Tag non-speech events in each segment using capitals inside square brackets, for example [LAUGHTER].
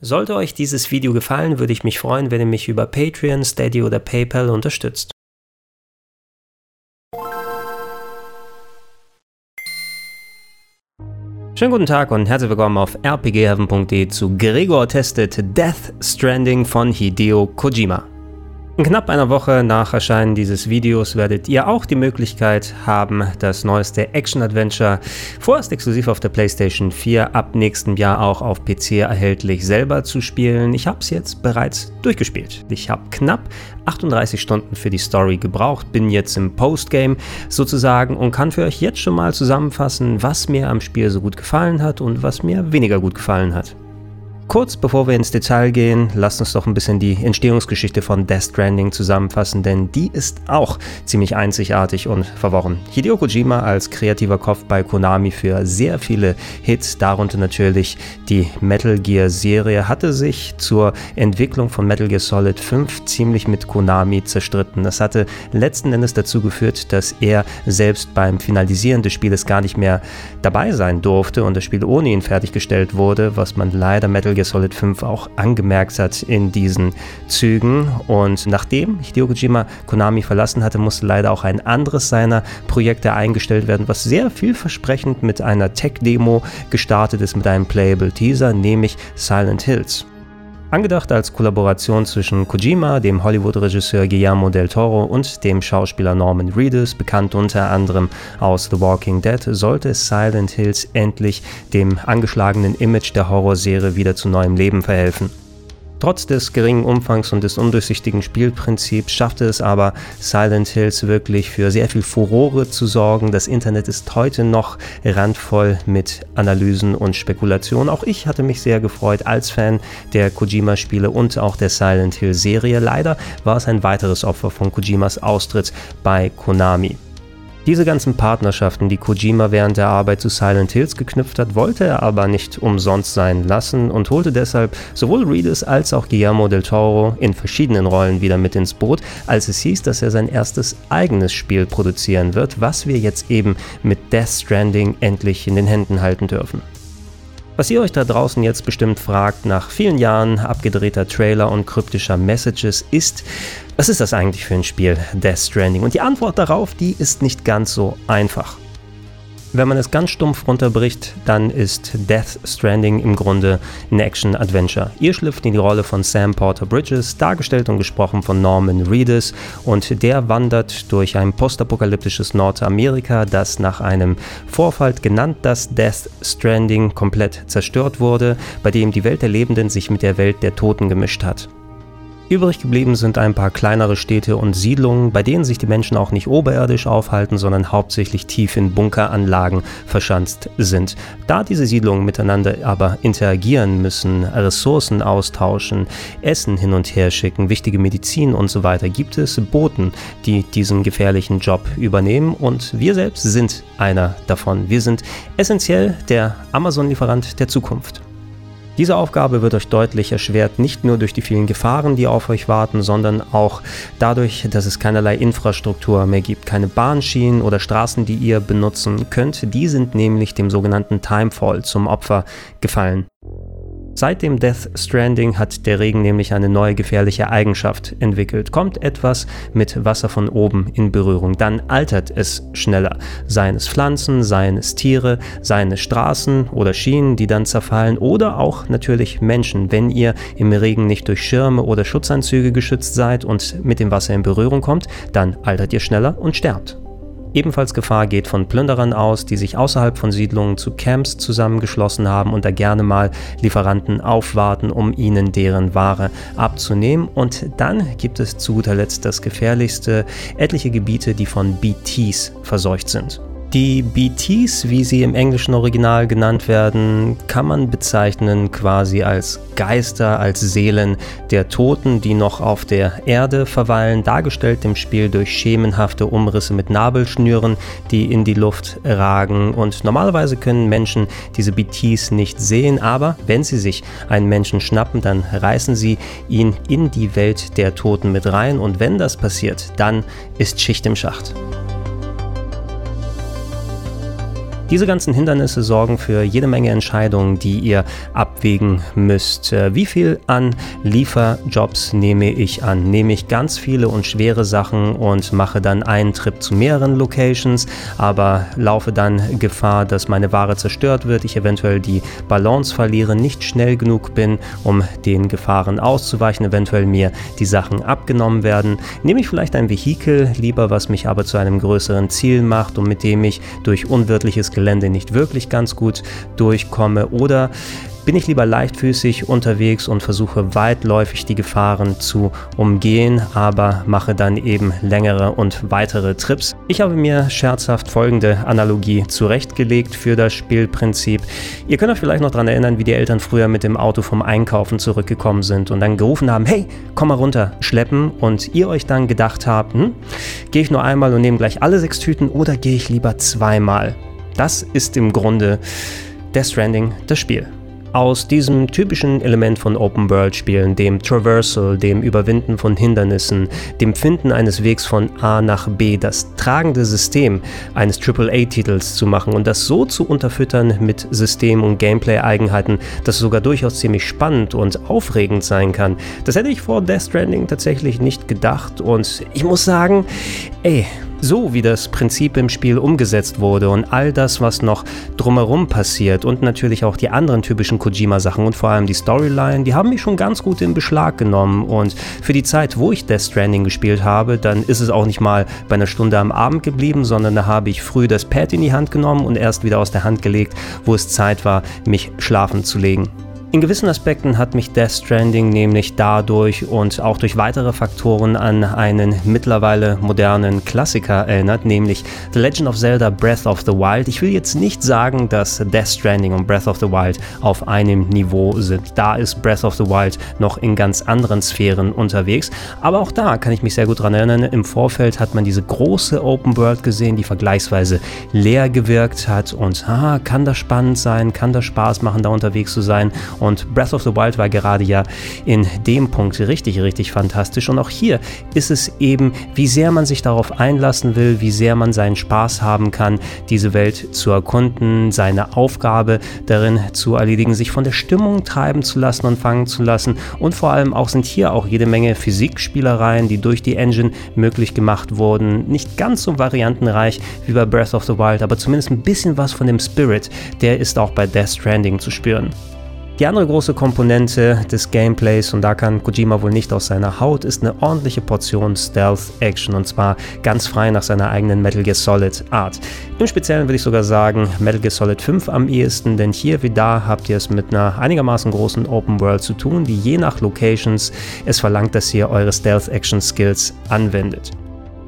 Sollte euch dieses Video gefallen, würde ich mich freuen, wenn ihr mich über Patreon, Steady oder PayPal unterstützt. Schönen guten Tag und herzlich willkommen auf rpgheaven.de zu Gregor testet Death Stranding von Hideo Kojima. In knapp einer Woche nach Erscheinen dieses Videos werdet ihr auch die Möglichkeit haben, das neueste Action-Adventure vorerst exklusiv auf der PlayStation 4 ab nächstem Jahr auch auf PC erhältlich selber zu spielen. Ich habe es jetzt bereits durchgespielt. Ich habe knapp 38 Stunden für die Story gebraucht, bin jetzt im Postgame sozusagen und kann für euch jetzt schon mal zusammenfassen, was mir am Spiel so gut gefallen hat und was mir weniger gut gefallen hat. Kurz bevor wir ins Detail gehen, lasst uns doch ein bisschen die Entstehungsgeschichte von Death Stranding zusammenfassen, denn die ist auch ziemlich einzigartig und verworren. Hideo Kojima als kreativer Kopf bei Konami für sehr viele Hits, darunter natürlich die Metal Gear Serie, hatte sich zur Entwicklung von Metal Gear Solid 5 ziemlich mit Konami zerstritten. Das hatte letzten Endes dazu geführt, dass er selbst beim Finalisieren des Spieles gar nicht mehr dabei sein durfte und das Spiel ohne ihn fertiggestellt wurde, was man leider Metal Gear Solid 5 auch angemerkt hat in diesen Zügen. Und nachdem Hideo Kojima Konami verlassen hatte, musste leider auch ein anderes seiner Projekte eingestellt werden, was sehr vielversprechend mit einer Tech-Demo gestartet ist, mit einem Playable Teaser, nämlich Silent Hills. Angedacht als Kollaboration zwischen Kojima, dem Hollywood-Regisseur Guillermo del Toro und dem Schauspieler Norman Reedus, bekannt unter anderem aus The Walking Dead, sollte Silent Hills endlich dem angeschlagenen Image der Horrorserie wieder zu neuem Leben verhelfen. Trotz des geringen Umfangs und des undurchsichtigen Spielprinzips schaffte es aber Silent Hills wirklich für sehr viel Furore zu sorgen. Das Internet ist heute noch randvoll mit Analysen und Spekulationen. Auch ich hatte mich sehr gefreut als Fan der Kojima-Spiele und auch der Silent Hill-Serie. Leider war es ein weiteres Opfer von Kojimas Austritt bei Konami. Diese ganzen Partnerschaften, die Kojima während der Arbeit zu Silent Hills geknüpft hat, wollte er aber nicht umsonst sein lassen und holte deshalb sowohl Reedus als auch Guillermo del Toro in verschiedenen Rollen wieder mit ins Boot, als es hieß, dass er sein erstes eigenes Spiel produzieren wird, was wir jetzt eben mit Death Stranding endlich in den Händen halten dürfen. Was ihr euch da draußen jetzt bestimmt fragt, nach vielen Jahren abgedrehter Trailer und kryptischer Messages, ist, was ist das eigentlich für ein Spiel, Death Stranding? Und die Antwort darauf, die ist nicht ganz so einfach. Wenn man es ganz stumpf runterbricht, dann ist Death Stranding im Grunde ein Action-Adventure. Ihr schlüpft in die Rolle von Sam Porter Bridges, dargestellt und gesprochen von Norman Reedus, und der wandert durch ein postapokalyptisches Nordamerika, das nach einem Vorfall genannt das Death Stranding komplett zerstört wurde, bei dem die Welt der Lebenden sich mit der Welt der Toten gemischt hat. Übrig geblieben sind ein paar kleinere Städte und Siedlungen, bei denen sich die Menschen auch nicht oberirdisch aufhalten, sondern hauptsächlich tief in Bunkeranlagen verschanzt sind. Da diese Siedlungen miteinander aber interagieren müssen, Ressourcen austauschen, Essen hin und her schicken, wichtige Medizin und so weiter, gibt es Boten, die diesen gefährlichen Job übernehmen und wir selbst sind einer davon. Wir sind essentiell der Amazon-Lieferant der Zukunft. Diese Aufgabe wird euch deutlich erschwert, nicht nur durch die vielen Gefahren, die auf euch warten, sondern auch dadurch, dass es keinerlei Infrastruktur mehr gibt, keine Bahnschienen oder Straßen, die ihr benutzen könnt. Die sind nämlich dem sogenannten Timefall zum Opfer gefallen. Seit dem Death Stranding hat der Regen nämlich eine neue gefährliche Eigenschaft entwickelt. Kommt etwas mit Wasser von oben in Berührung, dann altert es schneller. Seien es Pflanzen, seien es Tiere, seien es Straßen oder Schienen, die dann zerfallen oder auch natürlich Menschen. Wenn ihr im Regen nicht durch Schirme oder Schutzanzüge geschützt seid und mit dem Wasser in Berührung kommt, dann altert ihr schneller und sterbt. Ebenfalls Gefahr geht von Plünderern aus, die sich außerhalb von Siedlungen zu Camps zusammengeschlossen haben und da gerne mal Lieferanten aufwarten, um ihnen deren Ware abzunehmen. Und dann gibt es zu guter Letzt das Gefährlichste, etliche Gebiete, die von BTs verseucht sind. Die BTs, wie sie im englischen Original genannt werden, kann man bezeichnen quasi als Geister, als Seelen der Toten, die noch auf der Erde verweilen, dargestellt im Spiel durch schemenhafte Umrisse mit Nabelschnüren, die in die Luft ragen. Und normalerweise können Menschen diese BTs nicht sehen, aber wenn sie sich einen Menschen schnappen, dann reißen sie ihn in die Welt der Toten mit rein. Und wenn das passiert, dann ist Schicht im Schacht. Diese ganzen Hindernisse sorgen für jede Menge Entscheidungen, die ihr abwägen müsst. Äh, wie viel an Lieferjobs nehme ich an? Nehme ich ganz viele und schwere Sachen und mache dann einen Trip zu mehreren Locations, aber laufe dann Gefahr, dass meine Ware zerstört wird, ich eventuell die Balance verliere, nicht schnell genug bin, um den Gefahren auszuweichen, eventuell mir die Sachen abgenommen werden. Nehme ich vielleicht ein Vehikel, lieber was mich aber zu einem größeren Ziel macht und mit dem ich durch unwirtliches Gelände nicht wirklich ganz gut durchkomme oder bin ich lieber leichtfüßig unterwegs und versuche weitläufig die Gefahren zu umgehen, aber mache dann eben längere und weitere Trips. Ich habe mir scherzhaft folgende Analogie zurechtgelegt für das Spielprinzip. Ihr könnt euch vielleicht noch daran erinnern, wie die Eltern früher mit dem Auto vom Einkaufen zurückgekommen sind und dann gerufen haben, hey, komm mal runter, schleppen und ihr euch dann gedacht habt, hm, gehe ich nur einmal und nehme gleich alle sechs Tüten oder gehe ich lieber zweimal? Das ist im Grunde Death Stranding das Spiel aus diesem typischen Element von Open-World-Spielen, dem Traversal, dem Überwinden von Hindernissen, dem Finden eines Wegs von A nach B, das tragende System eines AAA-Titels zu machen und das so zu unterfüttern mit System- und Gameplay-Eigenheiten, dass es sogar durchaus ziemlich spannend und aufregend sein kann. Das hätte ich vor Death Stranding tatsächlich nicht gedacht und ich muss sagen, ey, so wie das Prinzip im Spiel umgesetzt wurde und all das, was noch drumherum passiert und natürlich auch die anderen typischen Kojima-Sachen und vor allem die Storyline, die haben mich schon ganz gut in Beschlag genommen und für die Zeit, wo ich Death Stranding gespielt habe, dann ist es auch nicht mal bei einer Stunde am Abend geblieben, sondern da habe ich früh das Pad in die Hand genommen und erst wieder aus der Hand gelegt, wo es Zeit war, mich schlafen zu legen. In gewissen Aspekten hat mich Death Stranding nämlich dadurch und auch durch weitere Faktoren an einen mittlerweile modernen Klassiker erinnert, nämlich The Legend of Zelda Breath of the Wild. Ich will jetzt nicht sagen, dass Death Stranding und Breath of the Wild auf einem Niveau sind. Da ist Breath of the Wild noch in ganz anderen Sphären unterwegs. Aber auch da kann ich mich sehr gut daran erinnern. Im Vorfeld hat man diese große Open World gesehen, die vergleichsweise leer gewirkt hat. Und ah, kann das spannend sein? Kann das Spaß machen, da unterwegs zu sein? Breath of the Wild war gerade ja in dem Punkt richtig, richtig fantastisch. Und auch hier ist es eben, wie sehr man sich darauf einlassen will, wie sehr man seinen Spaß haben kann, diese Welt zu erkunden, seine Aufgabe darin zu erledigen, sich von der Stimmung treiben zu lassen und fangen zu lassen. Und vor allem auch sind hier auch jede Menge Physikspielereien, die durch die Engine möglich gemacht wurden. Nicht ganz so variantenreich wie bei Breath of the Wild, aber zumindest ein bisschen was von dem Spirit, der ist auch bei Death Stranding zu spüren. Die andere große Komponente des Gameplays, und da kann Kojima wohl nicht aus seiner Haut, ist eine ordentliche Portion Stealth-Action und zwar ganz frei nach seiner eigenen Metal Gear Solid Art. Im Speziellen würde ich sogar sagen Metal Gear Solid 5 am ehesten, denn hier wie da habt ihr es mit einer einigermaßen großen Open World zu tun, die je nach Locations es verlangt, dass ihr eure Stealth-Action-Skills anwendet.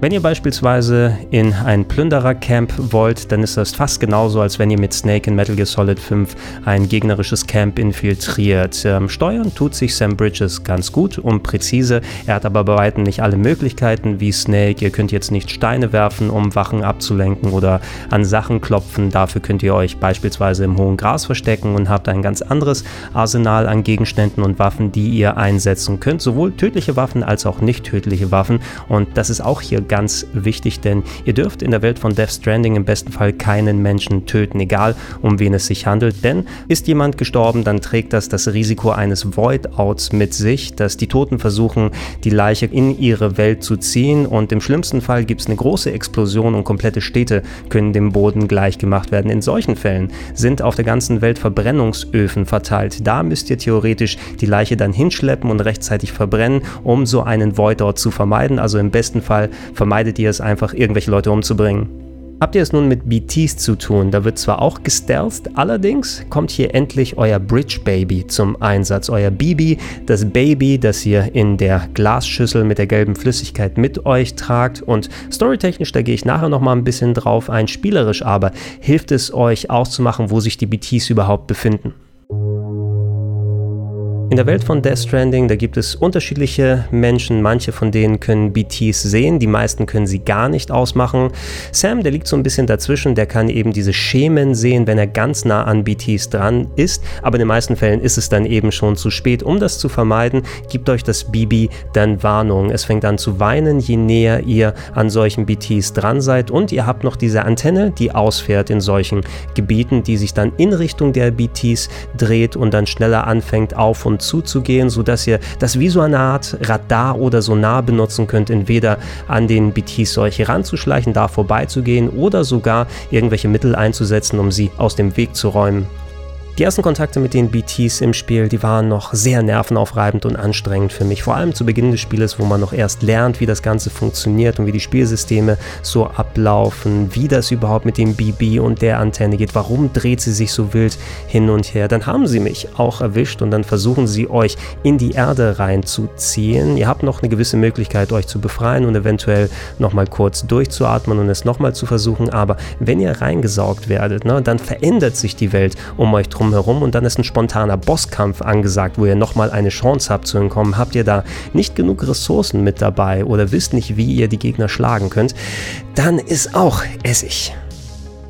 Wenn ihr beispielsweise in ein Plünderer-Camp wollt, dann ist das fast genauso, als wenn ihr mit Snake in Metal Gear Solid 5 ein gegnerisches Camp infiltriert. Ähm, steuern tut sich Sam Bridges ganz gut und präzise. Er hat aber bei weitem nicht alle Möglichkeiten wie Snake. Ihr könnt jetzt nicht Steine werfen, um Wachen abzulenken oder an Sachen klopfen. Dafür könnt ihr euch beispielsweise im hohen Gras verstecken und habt ein ganz anderes Arsenal an Gegenständen und Waffen, die ihr einsetzen könnt. Sowohl tödliche Waffen als auch nicht tödliche Waffen. Und das ist auch hier ganz wichtig, denn ihr dürft in der Welt von Death Stranding im besten Fall keinen Menschen töten, egal um wen es sich handelt, denn ist jemand gestorben, dann trägt das das Risiko eines Void-Outs mit sich, dass die Toten versuchen, die Leiche in ihre Welt zu ziehen und im schlimmsten Fall gibt es eine große Explosion und komplette Städte können dem Boden gleichgemacht werden. In solchen Fällen sind auf der ganzen Welt Verbrennungsöfen verteilt. Da müsst ihr theoretisch die Leiche dann hinschleppen und rechtzeitig verbrennen, um so einen Void-Out zu vermeiden. Also im besten Fall vermeidet ihr es einfach, irgendwelche Leute umzubringen. Habt ihr es nun mit BTs zu tun? Da wird zwar auch gestealthed, allerdings kommt hier endlich euer Bridge Baby zum Einsatz. Euer Bibi, das Baby, das ihr in der Glasschüssel mit der gelben Flüssigkeit mit euch tragt. Und storytechnisch, da gehe ich nachher nochmal ein bisschen drauf ein. Spielerisch aber hilft es euch auszumachen, wo sich die BTs überhaupt befinden. In der Welt von Death Stranding, da gibt es unterschiedliche Menschen. Manche von denen können BTs sehen, die meisten können sie gar nicht ausmachen. Sam, der liegt so ein bisschen dazwischen, der kann eben diese Schemen sehen, wenn er ganz nah an BTs dran ist. Aber in den meisten Fällen ist es dann eben schon zu spät. Um das zu vermeiden, gibt euch das Bibi dann Warnung. Es fängt an zu weinen, je näher ihr an solchen BTs dran seid. Und ihr habt noch diese Antenne, die ausfährt in solchen Gebieten, die sich dann in Richtung der BTs dreht und dann schneller anfängt auf und zuzugehen, sodass ihr das wie so eine Art Radar oder Sonar benutzen könnt, entweder an den BTs euch heranzuschleichen, da vorbeizugehen oder sogar irgendwelche Mittel einzusetzen, um sie aus dem Weg zu räumen. Die ersten Kontakte mit den BTs im Spiel, die waren noch sehr nervenaufreibend und anstrengend für mich. Vor allem zu Beginn des Spieles, wo man noch erst lernt, wie das Ganze funktioniert und wie die Spielsysteme so ablaufen, wie das überhaupt mit dem BB und der Antenne geht, warum dreht sie sich so wild hin und her. Dann haben sie mich auch erwischt und dann versuchen sie euch in die Erde reinzuziehen. Ihr habt noch eine gewisse Möglichkeit, euch zu befreien und eventuell nochmal kurz durchzuatmen und es nochmal zu versuchen. Aber wenn ihr reingesaugt werdet, ne, dann verändert sich die Welt um euch drum drumherum und dann ist ein spontaner Bosskampf angesagt, wo ihr nochmal eine Chance habt zu entkommen. Habt ihr da nicht genug Ressourcen mit dabei oder wisst nicht, wie ihr die Gegner schlagen könnt, dann ist auch Essig.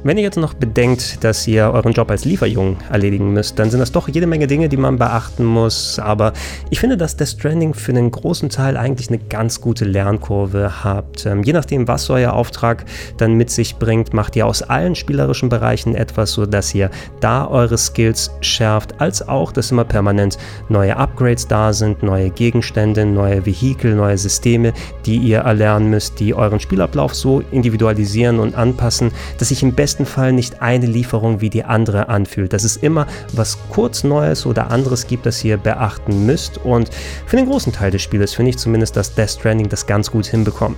Wenn ihr jetzt noch bedenkt, dass ihr euren Job als Lieferjungen erledigen müsst, dann sind das doch jede Menge Dinge, die man beachten muss. Aber ich finde, dass Death Stranding für einen großen Teil eigentlich eine ganz gute Lernkurve habt. Ähm, je nachdem, was euer Auftrag dann mit sich bringt, macht ihr aus allen spielerischen Bereichen etwas, sodass ihr da eure Skills schärft, als auch, dass immer permanent neue Upgrades da sind, neue Gegenstände, neue Vehikel, neue Systeme, die ihr erlernen müsst, die euren Spielablauf so individualisieren und anpassen, dass ich im besten besten Fall nicht eine Lieferung wie die andere anfühlt. Dass es immer was kurz Neues oder anderes gibt, das ihr beachten müsst. Und für den großen Teil des Spieles finde ich zumindest, dass Death Stranding das ganz gut hinbekommt.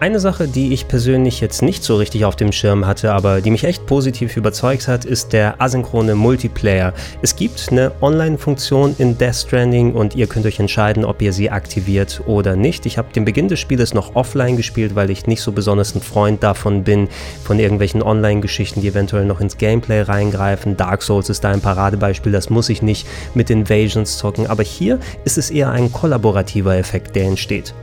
Eine Sache, die ich persönlich jetzt nicht so richtig auf dem Schirm hatte, aber die mich echt positiv überzeugt hat, ist der asynchrone Multiplayer. Es gibt eine Online-Funktion in Death Stranding und ihr könnt euch entscheiden, ob ihr sie aktiviert oder nicht. Ich habe den Beginn des Spieles noch offline gespielt, weil ich nicht so besonders ein Freund davon bin, von irgendwelchen Online-Geschichten, die eventuell noch ins Gameplay reingreifen. Dark Souls ist da ein Paradebeispiel, das muss ich nicht mit Invasions zocken, aber hier ist es eher ein kollaborativer Effekt, der entsteht.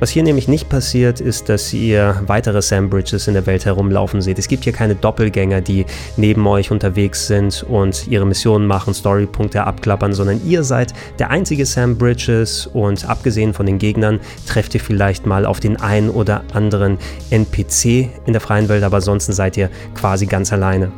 Was hier nämlich nicht passiert, ist, dass ihr weitere Sam Bridges in der Welt herumlaufen seht. Es gibt hier keine Doppelgänger, die neben euch unterwegs sind und ihre Missionen machen, Storypunkte abklappern, sondern ihr seid der einzige Sam Bridges und abgesehen von den Gegnern trefft ihr vielleicht mal auf den einen oder anderen NPC in der freien Welt, aber ansonsten seid ihr quasi ganz alleine.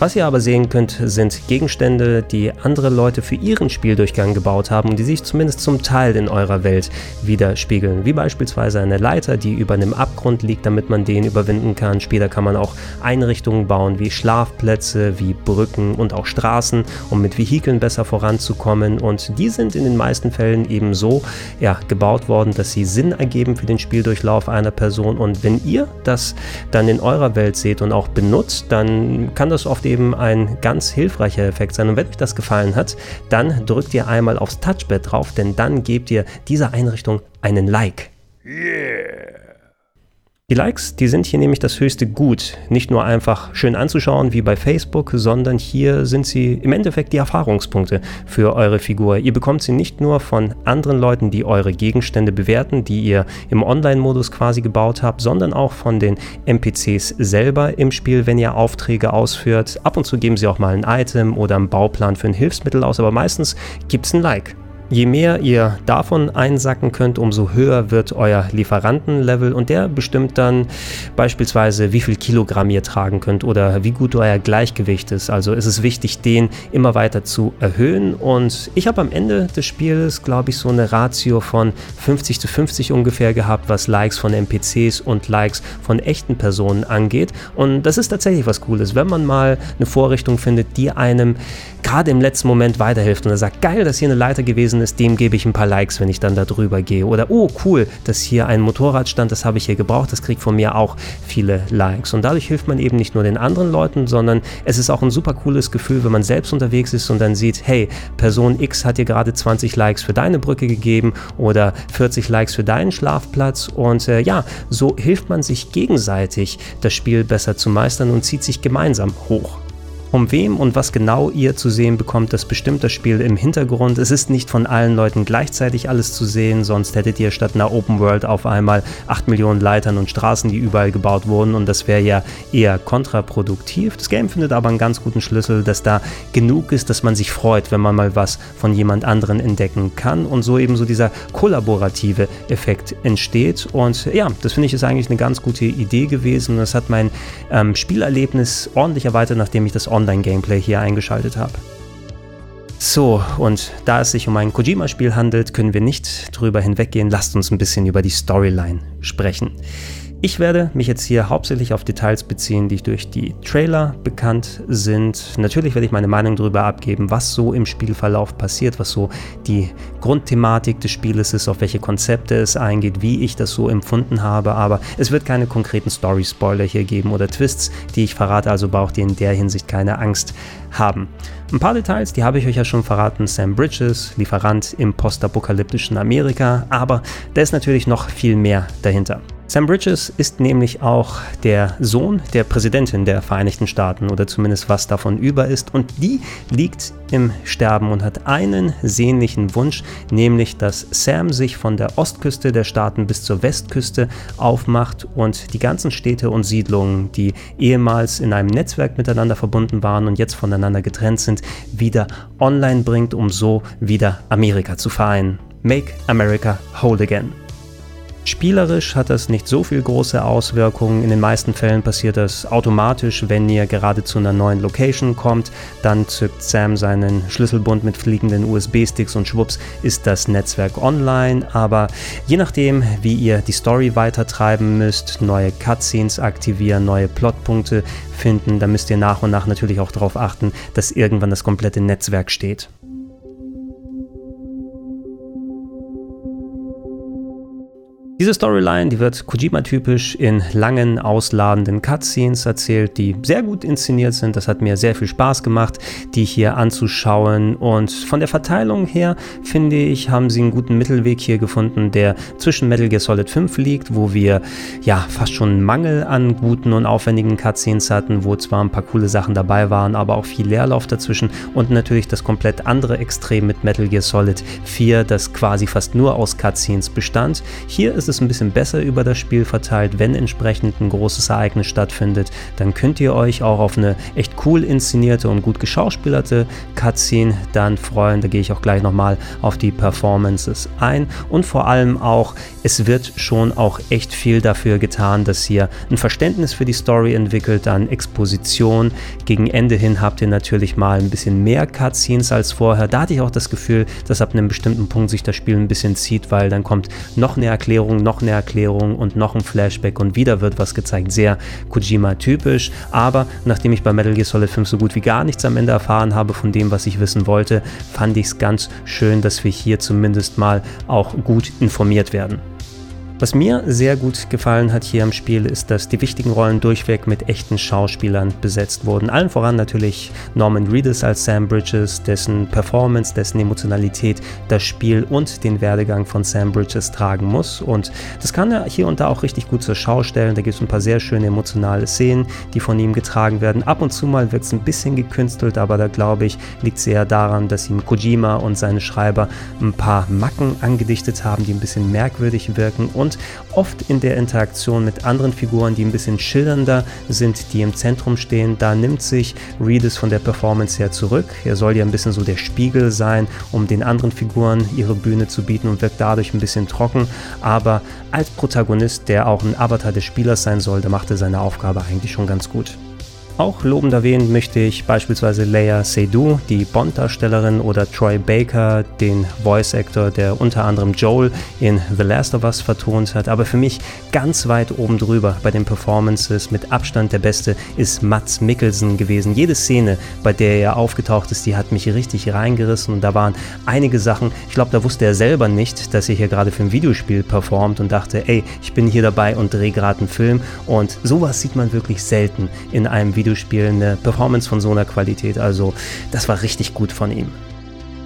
Was ihr aber sehen könnt, sind Gegenstände, die andere Leute für ihren Spieldurchgang gebaut haben und die sich zumindest zum Teil in eurer Welt widerspiegeln. Wie beispielsweise eine Leiter, die über einem Abgrund liegt, damit man den überwinden kann. Später kann man auch Einrichtungen bauen wie Schlafplätze, wie Brücken und auch Straßen, um mit Vehikeln besser voranzukommen. Und die sind in den meisten Fällen eben so ja, gebaut worden, dass sie Sinn ergeben für den Spieldurchlauf einer Person. Und wenn ihr das dann in eurer Welt seht und auch benutzt, dann kann das oft eben ein ganz hilfreicher Effekt sein. Und wenn euch das gefallen hat, dann drückt ihr einmal aufs Touchpad drauf, denn dann gebt ihr dieser Einrichtung einen Like. Yeah. Die Likes, die sind hier nämlich das höchste Gut. Nicht nur einfach schön anzuschauen wie bei Facebook, sondern hier sind sie im Endeffekt die Erfahrungspunkte für eure Figur. Ihr bekommt sie nicht nur von anderen Leuten, die eure Gegenstände bewerten, die ihr im Online-Modus quasi gebaut habt, sondern auch von den NPCs selber im Spiel, wenn ihr Aufträge ausführt. Ab und zu geben sie auch mal ein Item oder einen Bauplan für ein Hilfsmittel aus, aber meistens gibt es ein Like. Je mehr ihr davon einsacken könnt, umso höher wird euer Lieferantenlevel und der bestimmt dann beispielsweise, wie viel Kilogramm ihr tragen könnt oder wie gut euer Gleichgewicht ist. Also ist es wichtig, den immer weiter zu erhöhen. Und ich habe am Ende des Spiels, glaube ich, so eine Ratio von 50 zu 50 ungefähr gehabt, was Likes von NPCs und Likes von echten Personen angeht. Und das ist tatsächlich was Cooles, wenn man mal eine Vorrichtung findet, die einem gerade im letzten Moment weiterhilft und er sagt, geil, dass hier eine Leiter gewesen ist, dem gebe ich ein paar Likes, wenn ich dann da drüber gehe. Oder, oh cool, dass hier ein Motorrad stand, das habe ich hier gebraucht, das kriegt von mir auch viele Likes. Und dadurch hilft man eben nicht nur den anderen Leuten, sondern es ist auch ein super cooles Gefühl, wenn man selbst unterwegs ist und dann sieht, hey, Person X hat dir gerade 20 Likes für deine Brücke gegeben oder 40 Likes für deinen Schlafplatz. Und äh, ja, so hilft man sich gegenseitig, das Spiel besser zu meistern und zieht sich gemeinsam hoch. Um wem und was genau ihr zu sehen bekommt, das bestimmt das Spiel im Hintergrund. Es ist nicht von allen Leuten gleichzeitig alles zu sehen, sonst hättet ihr statt einer Open World auf einmal 8 Millionen Leitern und Straßen, die überall gebaut wurden und das wäre ja eher kontraproduktiv. Das Game findet aber einen ganz guten Schlüssel, dass da genug ist, dass man sich freut, wenn man mal was von jemand anderen entdecken kann und so eben so dieser kollaborative Effekt entsteht. Und ja, das finde ich ist eigentlich eine ganz gute Idee gewesen. Das hat mein ähm, Spielerlebnis ordentlich erweitert, nachdem ich das Online-Gameplay hier eingeschaltet habe. So, und da es sich um ein Kojima-Spiel handelt, können wir nicht drüber hinweggehen. Lasst uns ein bisschen über die Storyline sprechen. Ich werde mich jetzt hier hauptsächlich auf Details beziehen, die durch die Trailer bekannt sind. Natürlich werde ich meine Meinung darüber abgeben, was so im Spielverlauf passiert, was so die Grundthematik des Spieles ist, auf welche Konzepte es eingeht, wie ich das so empfunden habe. Aber es wird keine konkreten Story-Spoiler hier geben oder Twists, die ich verrate, also braucht ihr in der Hinsicht keine Angst haben. Ein paar Details, die habe ich euch ja schon verraten. Sam Bridges, Lieferant im postapokalyptischen Amerika, aber da ist natürlich noch viel mehr dahinter. Sam Bridges ist nämlich auch der Sohn der Präsidentin der Vereinigten Staaten oder zumindest was davon über ist und die liegt im Sterben und hat einen sehnlichen Wunsch, nämlich dass Sam sich von der Ostküste der Staaten bis zur Westküste aufmacht und die ganzen Städte und Siedlungen, die ehemals in einem Netzwerk miteinander verbunden waren und jetzt voneinander getrennt sind, wieder online bringt, um so wieder Amerika zu vereinen. Make America Whole Again. Spielerisch hat das nicht so viel große Auswirkungen. In den meisten Fällen passiert das automatisch, wenn ihr gerade zu einer neuen Location kommt. Dann zückt Sam seinen Schlüsselbund mit fliegenden USB-Sticks und schwupps ist das Netzwerk online. Aber je nachdem, wie ihr die Story weitertreiben müsst, neue Cutscenes aktivieren, neue Plotpunkte finden, dann müsst ihr nach und nach natürlich auch darauf achten, dass irgendwann das komplette Netzwerk steht. Diese Storyline, die wird Kojima-typisch in langen, ausladenden Cutscenes erzählt, die sehr gut inszeniert sind. Das hat mir sehr viel Spaß gemacht, die hier anzuschauen. Und von der Verteilung her, finde ich, haben sie einen guten Mittelweg hier gefunden, der zwischen Metal Gear Solid 5 liegt, wo wir ja fast schon einen Mangel an guten und aufwendigen Cutscenes hatten, wo zwar ein paar coole Sachen dabei waren, aber auch viel Leerlauf dazwischen und natürlich das komplett andere Extrem mit Metal Gear Solid 4, das quasi fast nur aus Cutscenes bestand. Hier ist ist es ein bisschen besser über das Spiel verteilt. Wenn entsprechend ein großes Ereignis stattfindet, dann könnt ihr euch auch auf eine echt cool inszenierte und gut geschauspielerte Cutscene dann freuen. Da gehe ich auch gleich nochmal auf die Performances ein. Und vor allem auch, es wird schon auch echt viel dafür getan, dass ihr ein Verständnis für die Story entwickelt, dann Exposition. Gegen Ende hin habt ihr natürlich mal ein bisschen mehr Cutscenes als vorher. Da hatte ich auch das Gefühl, dass ab einem bestimmten Punkt sich das Spiel ein bisschen zieht, weil dann kommt noch eine Erklärung Erklärung, noch eine Erklärung und noch ein Flashback und wieder wird was gezeigt. Sehr Kojima-typisch. Aber nachdem ich bei Metal Gear Solid 5 so gut wie gar nichts am Ende erfahren habe von dem, was ich wissen wollte, fand ich es ganz schön, dass wir hier zumindest mal auch gut informiert werden. Was mir sehr gut gefallen hat hier am Spiel, ist, dass die wichtigen Rollen durchweg mit echten Schauspielern besetzt wurden. Allen voran natürlich Norman Reedus als Sam Bridges, dessen Performance, dessen Emotionalität das Spiel und den Werdegang von Sam Bridges tragen muss. Und das kann er hier und da auch richtig gut zur Schau stellen. Da gibt es ein paar sehr schöne emotionale Szenen, die von ihm getragen werden. Ab und zu mal wird es ein bisschen gekünstelt, aber da glaube ich, liegt es eher daran, dass ihm Kojima und seine Schreiber ein paar Macken angedichtet haben, die ein bisschen merkwürdig wirken. Und und oft in der Interaktion mit anderen Figuren, die ein bisschen schillernder sind, die im Zentrum stehen, da nimmt sich Reedus von der Performance her zurück. Er soll ja ein bisschen so der Spiegel sein, um den anderen Figuren ihre Bühne zu bieten und wirkt dadurch ein bisschen trocken, aber als Protagonist, der auch ein Avatar des Spielers sein soll, macht er seine Aufgabe eigentlich schon ganz gut. Auch lobend erwähnen möchte ich beispielsweise Leia Seydoux, die Bond-Darstellerin, oder Troy Baker, den Voice-Actor, der unter anderem Joel in The Last of Us vertont hat. Aber für mich ganz weit oben drüber bei den Performances mit Abstand der Beste ist Mats Mikkelsen gewesen. Jede Szene, bei der er aufgetaucht ist, die hat mich richtig reingerissen und da waren einige Sachen, ich glaube, da wusste er selber nicht, dass er hier gerade für ein Videospiel performt und dachte, ey, ich bin hier dabei und drehe gerade einen Film und sowas sieht man wirklich selten in einem Videospiel Videospiel eine Performance von so einer Qualität. Also das war richtig gut von ihm.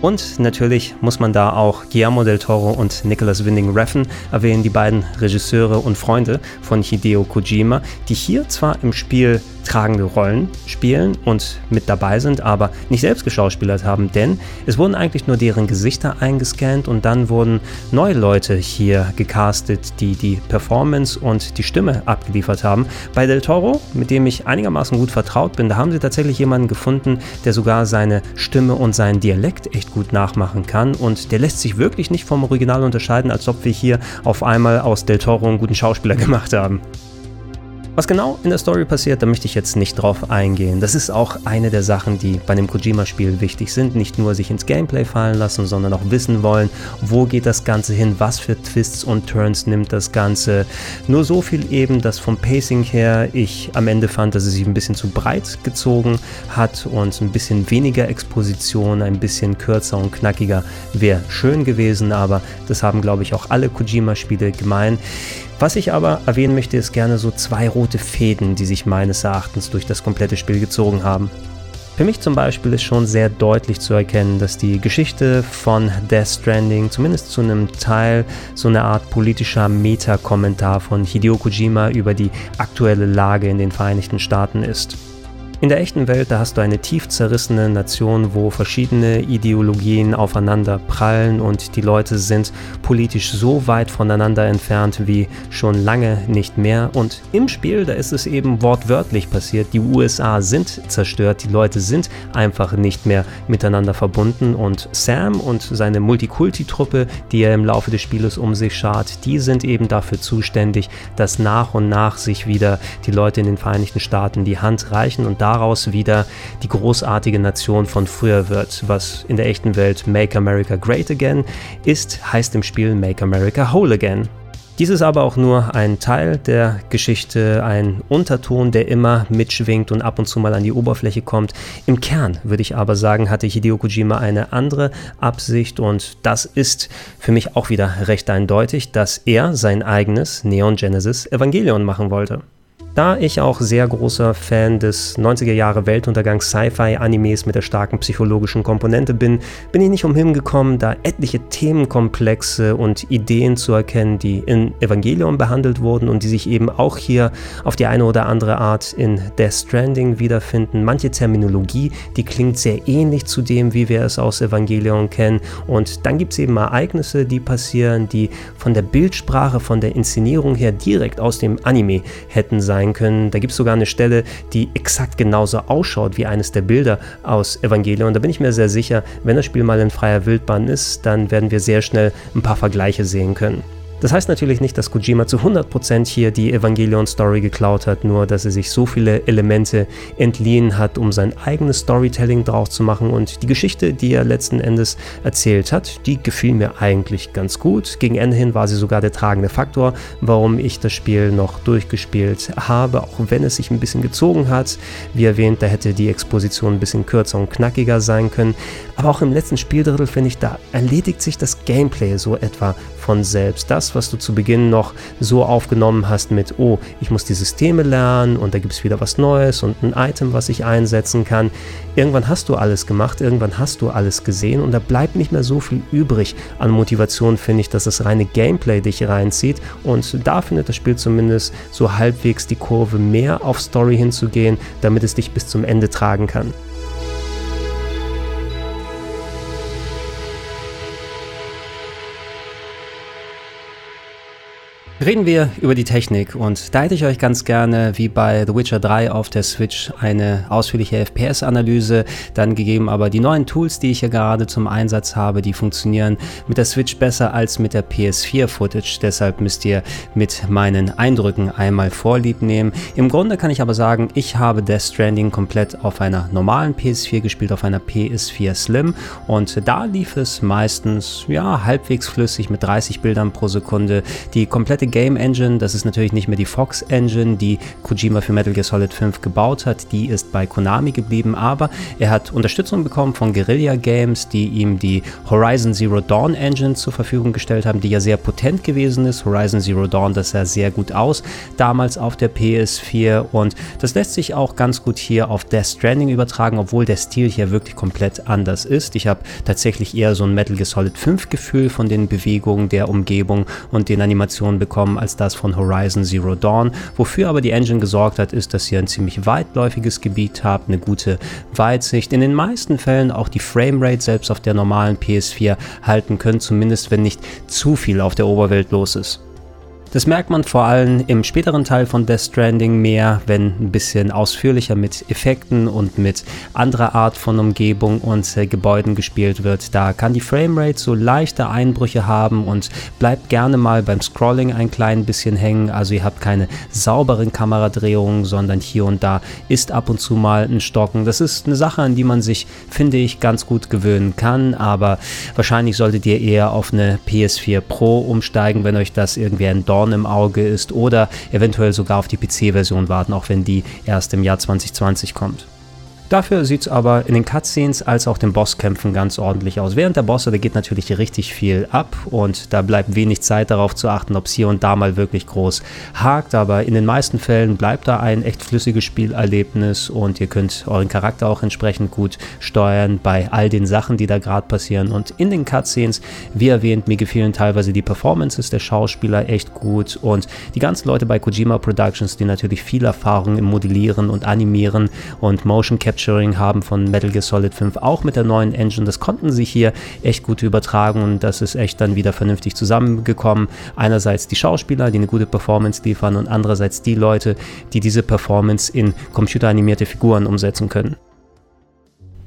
Und natürlich muss man da auch Guillermo del Toro und Nicholas Winding Refn erwähnen, die beiden Regisseure und Freunde von Hideo Kojima, die hier zwar im Spiel tragende Rollen spielen und mit dabei sind, aber nicht selbst geschauspielert haben, denn es wurden eigentlich nur deren Gesichter eingescannt und dann wurden neue Leute hier gecastet, die die Performance und die Stimme abgeliefert haben. Bei Del Toro, mit dem ich einigermaßen gut vertraut bin, da haben sie tatsächlich jemanden gefunden, der sogar seine Stimme und seinen Dialekt echt gut nachmachen kann und der lässt sich wirklich nicht vom Original unterscheiden, als ob wir hier auf einmal aus Del Toro einen guten Schauspieler [LAUGHS] gemacht haben. Was genau in der Story passiert, da möchte ich jetzt nicht drauf eingehen. Das ist auch eine der Sachen, die bei einem Kojima-Spiel wichtig sind. Nicht nur sich ins Gameplay fallen lassen, sondern auch wissen wollen, wo geht das Ganze hin, was für Twists und Turns nimmt das Ganze. Nur so viel eben, dass vom Pacing her ich am Ende fand, dass es sich ein bisschen zu breit gezogen hat und ein bisschen weniger Exposition, ein bisschen kürzer und knackiger wäre schön gewesen, aber das haben, glaube ich, auch alle Kojima-Spiele gemein. Was ich aber erwähnen möchte, ist gerne so zwei rote Fäden, die sich meines Erachtens durch das komplette Spiel gezogen haben. Für mich zum Beispiel ist schon sehr deutlich zu erkennen, dass die Geschichte von Death Stranding zumindest zu einem Teil so eine Art politischer Meta-Kommentar von Hideo Kojima über die aktuelle Lage in den Vereinigten Staaten ist. In der echten Welt, da hast du eine tief zerrissene Nation, wo verschiedene Ideologien aufeinander prallen und die Leute sind politisch so weit voneinander entfernt wie schon lange nicht mehr. Und im Spiel, da ist es eben wortwörtlich passiert. Die USA sind zerstört, die Leute sind einfach nicht mehr miteinander verbunden und Sam und seine Multikulti-Truppe, die er im Laufe des Spieles um sich schart, die sind eben dafür zuständig, dass nach und nach sich wieder die Leute in den Vereinigten Staaten die Hand reichen und daraus wieder die großartige Nation von früher wird. Was in der echten Welt Make America Great Again ist, heißt im Spiel Make America Whole Again. Dies ist aber auch nur ein Teil der Geschichte, ein Unterton, der immer mitschwingt und ab und zu mal an die Oberfläche kommt. Im Kern würde ich aber sagen, hatte Hideo Kojima eine andere Absicht und das ist für mich auch wieder recht eindeutig, dass er sein eigenes Neon Genesis Evangelion machen wollte. Da ich auch sehr großer Fan des 90er Jahre Weltuntergangs Sci-Fi-Animes mit der starken psychologischen Komponente bin, bin ich nicht umhin gekommen, da etliche Themenkomplexe und Ideen zu erkennen, die in Evangelion behandelt wurden und die sich eben auch hier auf die eine oder andere Art in Death Stranding wiederfinden. Manche Terminologie, die klingt sehr ähnlich zu dem, wie wir es aus Evangelion kennen. Und dann gibt es eben Ereignisse, die passieren, die von der Bildsprache, von der Inszenierung her direkt aus dem Anime hätten sein sein können. Da gibt es sogar eine Stelle, die exakt genauso ausschaut wie eines der Bilder aus Evangelion. Da bin ich mir sehr sicher, wenn das Spiel mal in freier Wildbahn ist, dann werden wir sehr schnell ein paar Vergleiche sehen können. Das heißt natürlich nicht, dass Kojima zu 100% hier die Evangelion-Story geklaut hat, nur dass er sich so viele Elemente entliehen hat, um sein eigenes Storytelling drauf zu machen. Und die Geschichte, die er letzten Endes erzählt hat, die gefiel mir eigentlich ganz gut. Gegen Ende hin war sie sogar der tragende Faktor, warum ich das Spiel noch durchgespielt habe, auch wenn es sich ein bisschen gezogen hat. Wie erwähnt, da hätte die Exposition ein bisschen kürzer und knackiger sein können. Aber auch im letzten Spieldrittel finde ich, da erledigt sich das Gameplay so etwa von selbst. Das, was du zu Beginn noch so aufgenommen hast mit, oh, ich muss die Systeme lernen und da gibt es wieder was Neues und ein Item, was ich einsetzen kann. Irgendwann hast du alles gemacht, irgendwann hast du alles gesehen und da bleibt nicht mehr so viel übrig an Motivation, finde ich, dass das reine Gameplay dich reinzieht und da findet das Spiel zumindest so halbwegs die Kurve mehr auf Story hinzugehen, damit es dich bis zum Ende tragen kann. Reden wir über die Technik und da hätte ich euch ganz gerne wie bei The Witcher 3 auf der Switch eine ausführliche FPS-Analyse dann gegeben, aber die neuen Tools, die ich hier gerade zum Einsatz habe, die funktionieren mit der Switch besser als mit der PS4-Footage, deshalb müsst ihr mit meinen Eindrücken einmal Vorlieb nehmen. Im Grunde kann ich aber sagen, ich habe Death Stranding komplett auf einer normalen PS4 gespielt, auf einer PS4 Slim und da lief es meistens ja halbwegs flüssig mit 30 Bildern pro Sekunde. Die komplette Game Engine, das ist natürlich nicht mehr die Fox Engine, die Kojima für Metal Gear Solid 5 gebaut hat, die ist bei Konami geblieben, aber er hat Unterstützung bekommen von Guerilla Games, die ihm die Horizon Zero Dawn Engine zur Verfügung gestellt haben, die ja sehr potent gewesen ist. Horizon Zero Dawn, das sah sehr gut aus, damals auf der PS4 und das lässt sich auch ganz gut hier auf Death Stranding übertragen, obwohl der Stil hier wirklich komplett anders ist. Ich habe tatsächlich eher so ein Metal Gear Solid 5 Gefühl von den Bewegungen der Umgebung und den Animationen bekommen bekommen als das von Horizon Zero Dawn. Wofür aber die Engine gesorgt hat, ist, dass ihr ein ziemlich weitläufiges Gebiet habt, eine gute Weitsicht, in den meisten Fällen auch die Framerate selbst auf der normalen PS4 halten könnt, zumindest wenn nicht zu viel auf der Oberwelt los ist. Das merkt man vor allem im späteren Teil von Death Stranding mehr, wenn ein bisschen ausführlicher mit Effekten und mit anderer Art von Umgebung und äh, Gebäuden gespielt wird. Da kann die Framerate so leichte Einbrüche haben und bleibt gerne mal beim Scrolling ein klein bisschen hängen. Also ihr habt keine sauberen Kameradrehungen, sondern hier und da ist ab und zu mal ein Stocken. Das ist eine Sache, an die man sich, finde ich, ganz gut gewöhnen kann, aber wahrscheinlich solltet ihr eher auf eine PS4 Pro umsteigen, wenn euch das irgendwie ein Dorn Dorn im Auge ist oder eventuell sogar auf die PC-Version warten, auch wenn die erst im Jahr 2020 kommt. Dafür sieht es aber in den Cutscenes als auch den Bosskämpfen ganz ordentlich aus. Während der Bosse, da geht natürlich richtig viel ab und da bleibt wenig Zeit darauf zu achten, ob es hier und da mal wirklich groß hakt, aber in den meisten Fällen bleibt da ein echt flüssiges Spielerlebnis und ihr könnt euren Charakter auch entsprechend gut steuern bei all den Sachen, die da gerade passieren. Und in den Cutscenes, wie erwähnt, mir gefielen teilweise die Performances der Schauspieler echt gut und die ganzen Leute bei Kojima Productions, die natürlich viel Erfahrung im Modellieren und Animieren und Motion Capture Capturing haben von Metal Gear Solid 5, auch mit der neuen Engine. Das konnten sie hier echt gut übertragen und das ist echt dann wieder vernünftig zusammengekommen. Einerseits die Schauspieler, die eine gute Performance liefern und andererseits die Leute, die diese Performance in computeranimierte Figuren umsetzen können.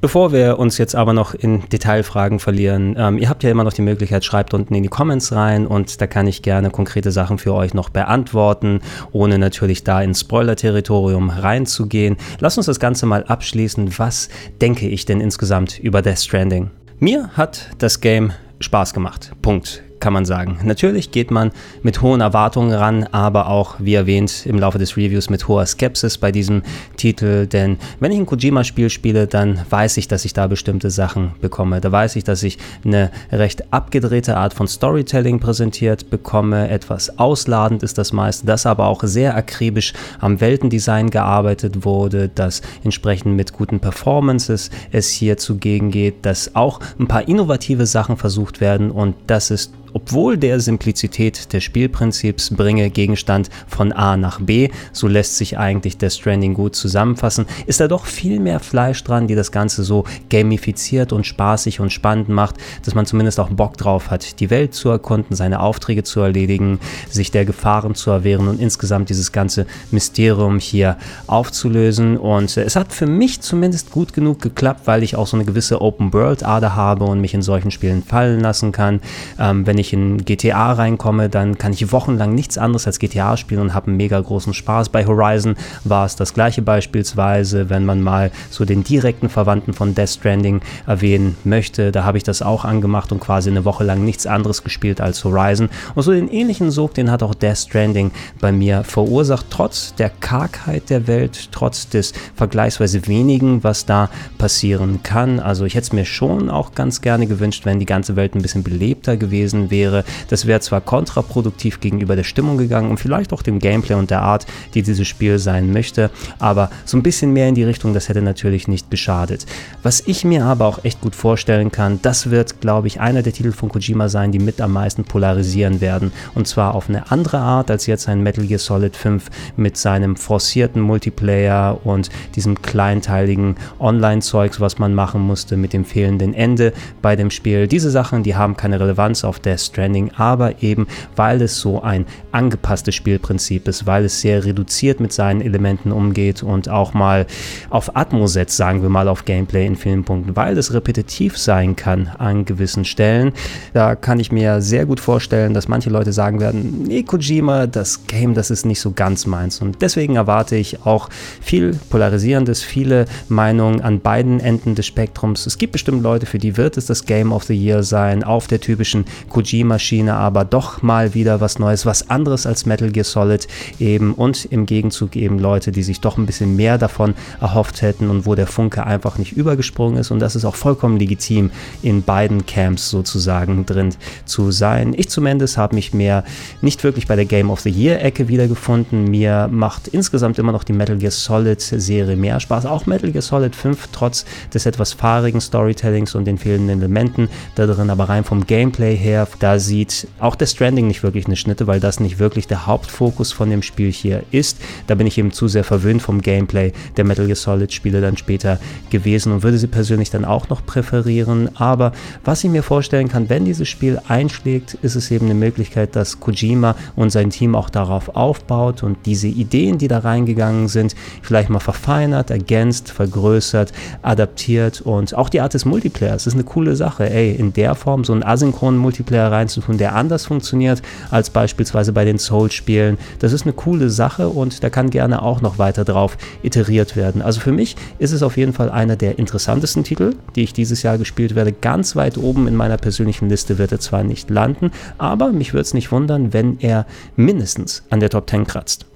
Bevor wir uns jetzt aber noch in Detailfragen verlieren, ähm, ihr habt ja immer noch die Möglichkeit, schreibt unten in die Comments rein und da kann ich gerne konkrete Sachen für euch noch beantworten, ohne natürlich da ins Spoiler-Territorium reinzugehen. Lasst uns das Ganze mal abschließen. Was denke ich denn insgesamt über Death Stranding? Mir hat das Game Spaß gemacht. Punkt kann man sagen. Natürlich geht man mit hohen Erwartungen ran, aber auch, wie erwähnt, im Laufe des Reviews mit hoher Skepsis bei diesem Titel, denn wenn ich ein Kojima-Spiel spiele, dann weiß ich, dass ich da bestimmte Sachen bekomme. Da weiß ich, dass ich eine recht abgedrehte Art von Storytelling präsentiert bekomme. Etwas ausladend ist das meiste, dass aber auch sehr akribisch am Weltendesign gearbeitet wurde, dass entsprechend mit guten Performances es hier zugegen geht, dass auch ein paar innovative Sachen versucht werden und das ist obwohl der Simplizität des Spielprinzips bringe Gegenstand von A nach B, so lässt sich eigentlich der Stranding gut zusammenfassen, ist da doch viel mehr Fleisch dran, die das Ganze so gamifiziert und spaßig und spannend macht, dass man zumindest auch Bock drauf hat, die Welt zu erkunden, seine Aufträge zu erledigen, sich der Gefahren zu erwehren und insgesamt dieses ganze Mysterium hier aufzulösen. Und es hat für mich zumindest gut genug geklappt, weil ich auch so eine gewisse Open-World-Ader habe und mich in solchen Spielen fallen lassen kann. Ähm, wenn ich ich in GTA reinkomme, dann kann ich wochenlang nichts anderes als GTA spielen und habe einen mega großen Spaß. Bei Horizon war es das gleiche beispielsweise, wenn man mal so den direkten Verwandten von Death Stranding erwähnen möchte. Da habe ich das auch angemacht und quasi eine Woche lang nichts anderes gespielt als Horizon. Und so den ähnlichen Sog, den hat auch Death Stranding bei mir verursacht, trotz der Kargheit der Welt, trotz des vergleichsweise wenigen, was da passieren kann. Also ich hätte es mir schon auch ganz gerne gewünscht, wenn die ganze Welt ein bisschen belebter gewesen wäre. Das wäre zwar kontraproduktiv gegenüber der Stimmung gegangen und vielleicht auch dem Gameplay und der Art, die dieses Spiel sein möchte, aber so ein bisschen mehr in die Richtung, das hätte natürlich nicht geschadet. Was ich mir aber auch echt gut vorstellen kann, das wird, glaube ich, einer der Titel von Kojima sein, die mit am meisten polarisieren werden. Und zwar auf eine andere Art als jetzt ein Metal Gear Solid 5 mit seinem forcierten Multiplayer und diesem kleinteiligen Online-Zeugs, was man machen musste mit dem fehlenden Ende bei dem Spiel. Diese Sachen, die haben keine Relevanz auf der Stranding, aber eben weil es so ein angepasstes Spielprinzip ist, weil es sehr reduziert mit seinen Elementen umgeht und auch mal auf Atmo setzt, sagen wir mal auf Gameplay in vielen Punkten, weil es repetitiv sein kann an gewissen Stellen. Da kann ich mir sehr gut vorstellen, dass manche Leute sagen werden, nee, Kojima, das Game, das ist nicht so ganz meins. Und deswegen erwarte ich auch viel Polarisierendes, viele Meinungen an beiden Enden des Spektrums. Es gibt bestimmt Leute, für die wird es das Game of the Year sein, auf der typischen Kojima Kojima-Schiene, aber doch mal wieder was Neues, was anderes als Metal Gear Solid eben und im Gegenzug eben Leute, die sich doch ein bisschen mehr davon erhofft hätten und wo der Funke einfach nicht übergesprungen ist und das ist auch vollkommen legitim in beiden Camps sozusagen drin zu sein. Ich zumindest habe mich mehr nicht wirklich bei der Game of the Year Ecke wiedergefunden. Mir macht insgesamt immer noch die Metal Gear Solid Serie mehr Spaß. Auch Metal Gear Solid 5 trotz des etwas fahrigen Storytellings und den fehlenden Elementen da drin, aber rein vom Gameplay her da sieht auch der Stranding nicht wirklich eine Schnitte, weil das nicht wirklich der Hauptfokus von dem Spiel hier ist. Da bin ich eben zu sehr verwöhnt vom Gameplay der Metal Gear Solid Spiele dann später gewesen und würde sie persönlich dann auch noch präferieren. Aber was ich mir vorstellen kann, wenn dieses Spiel einschlägt, ist es eben eine Möglichkeit, dass Kojima und sein Team auch darauf aufbaut und diese Ideen, die da reingegangen sind, vielleicht mal verfeinert, ergänzt, vergrößert, adaptiert und auch die Art des Multiplayers ist eine coole Sache. Ey, in der Form so einen asynchronen Multiplayer reinzutun, der anders funktioniert als beispielsweise bei den Souls-Spielen, das ist eine coole Sache und da kann gerne auch noch weiter drauf iteriert werden. Also für mich ist es auf jeden Fall einer der interessantesten Titel, die ich dieses Jahr gespielt werde. Ganz weit oben in meiner persönlichen Liste wird er zwar nicht landen, aber mich würde es nicht wundern, wenn er mindestens an der Top 10 kratzt.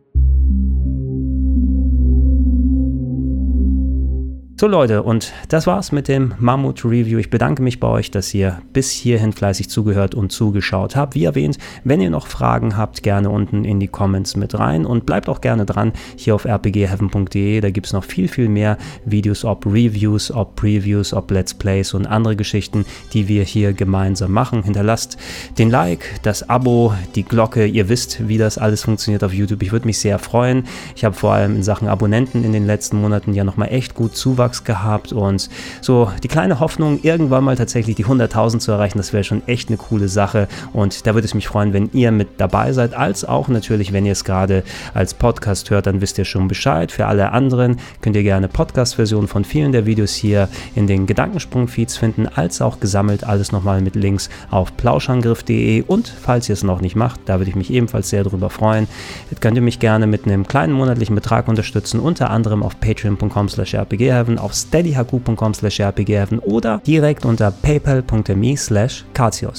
So Leute, und das war's mit dem Mammut Review. Ich bedanke mich bei euch, dass ihr bis hierhin fleißig zugehört und zugeschaut habt. Wie erwähnt, wenn ihr noch Fragen habt, gerne unten in die Comments mit rein und bleibt auch gerne dran hier auf rpgheaven.de. Da gibt es noch viel, viel mehr Videos, ob Reviews, ob Previews, ob Let's Plays und andere Geschichten, die wir hier gemeinsam machen. Hinterlasst den Like, das Abo, die Glocke. Ihr wisst, wie das alles funktioniert auf YouTube. Ich würde mich sehr freuen. Ich habe vor allem in Sachen Abonnenten in den letzten Monaten ja nochmal echt gut Zuwachs Zuwachs gehabt und so die kleine Hoffnung, irgendwann mal tatsächlich die 100.000 zu erreichen, das wäre schon echt eine coole Sache. Und da würde es mich freuen, wenn ihr mit dabei seid, als auch natürlich, wenn ihr es gerade als Podcast hört, dann wisst ihr schon Bescheid. Für alle anderen könnt ihr gerne Podcast-Versionen von vielen der Videos hier in den Gedankensprung-Feeds finden, als auch gesammelt alles nochmal mit Links auf plauschangriff.de und falls ihr es noch nicht macht, da würde ich mich ebenfalls sehr darüber freuen, könnt ihr mich gerne mit einem kleinen monatlichen Betrag unterstützen, unter anderem auf patreon.com slash rpgheaven auf steadyhq.com slash rpgheaven oder direkt unter paypal.me slash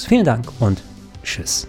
Vielen Dank und tschüss.